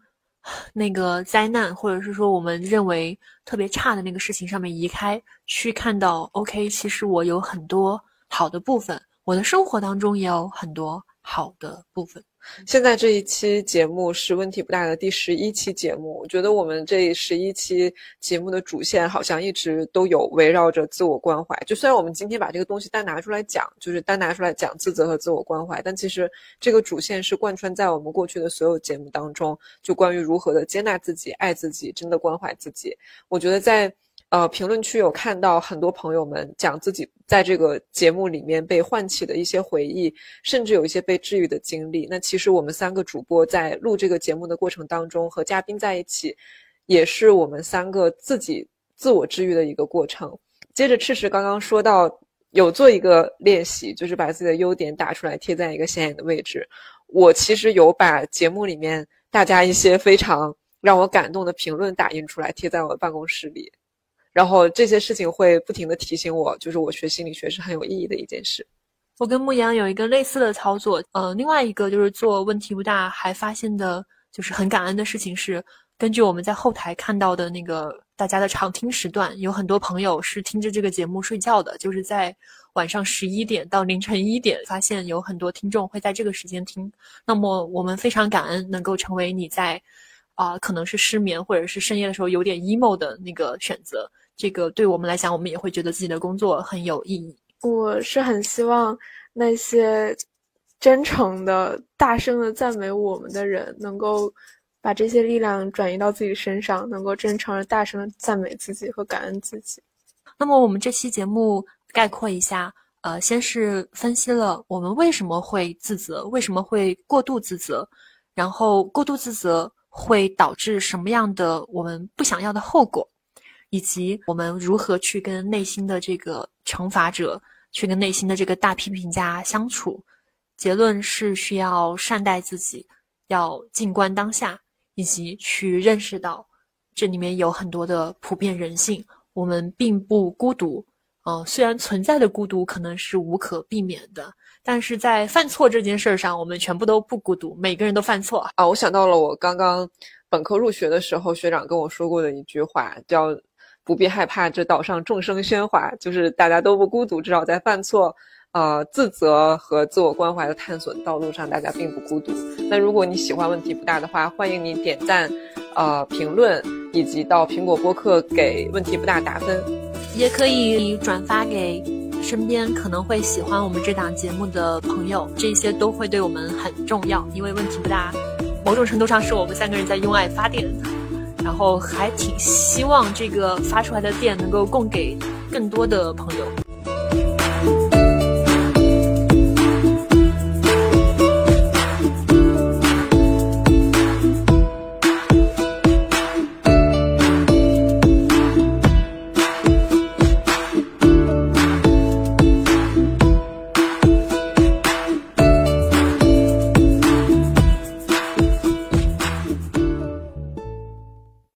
那个灾难，或者是说我们认为特别差的那个事情上面移开，去看到 OK，其实我有很多好的部分，我的生活当中也有很多好的部分。现在这一期节目是问题不大的第十一期节目，我觉得我们这十一期节目的主线好像一直都有围绕着自我关怀。就虽然我们今天把这个东西单拿出来讲，就是单拿出来讲自责和自我关怀，但其实这个主线是贯穿在我们过去的所有节目当中，就关于如何的接纳自己、爱自己、真的关怀自己。我觉得在呃，评论区有看到很多朋友们讲自己在这个节目里面被唤起的一些回忆，甚至有一些被治愈的经历。那其实我们三个主播在录这个节目的过程当中，和嘉宾在一起，也是我们三个自己自我治愈的一个过程。接着，赤赤刚刚说到有做一个练习，就是把自己的优点打出来，贴在一个显眼的位置。我其实有把节目里面大家一些非常让我感动的评论打印出来，贴在我的办公室里。然后这些事情会不停的提醒我，就是我学心理学是很有意义的一件事。我跟牧羊有一个类似的操作，呃，另外一个就是做问题不大，还发现的就是很感恩的事情是，根据我们在后台看到的那个大家的常听时段，有很多朋友是听着这个节目睡觉的，就是在晚上十一点到凌晨一点，发现有很多听众会在这个时间听。那么我们非常感恩能够成为你在啊，可能是失眠或者是深夜的时候有点 emo 的那个选择。这个对我们来讲，我们也会觉得自己的工作很有意义。我是很希望那些真诚的、大声的赞美我们的人，能够把这些力量转移到自己身上，能够真诚而大声的赞美自己和感恩自己。那么，我们这期节目概括一下，呃，先是分析了我们为什么会自责，为什么会过度自责，然后过度自责会导致什么样的我们不想要的后果。以及我们如何去跟内心的这个惩罚者，去跟内心的这个大批评家相处？结论是需要善待自己，要静观当下，以及去认识到这里面有很多的普遍人性。我们并不孤独，呃，虽然存在的孤独可能是无可避免的，但是在犯错这件事上，我们全部都不孤独，每个人都犯错啊！我想到了我刚刚本科入学的时候，学长跟我说过的一句话，叫。不必害怕，这岛上众生喧哗，就是大家都不孤独，至少在犯错、呃自责和自我关怀的探索的道路上，大家并不孤独。那如果你喜欢问题不大的话，欢迎你点赞、呃评论，以及到苹果播客给问题不大打分，也可以转发给身边可能会喜欢我们这档节目的朋友，这些都会对我们很重要，因为问题不大，某种程度上是我们三个人在用爱发电。然后还挺希望这个发出来的电能够供给更多的朋友。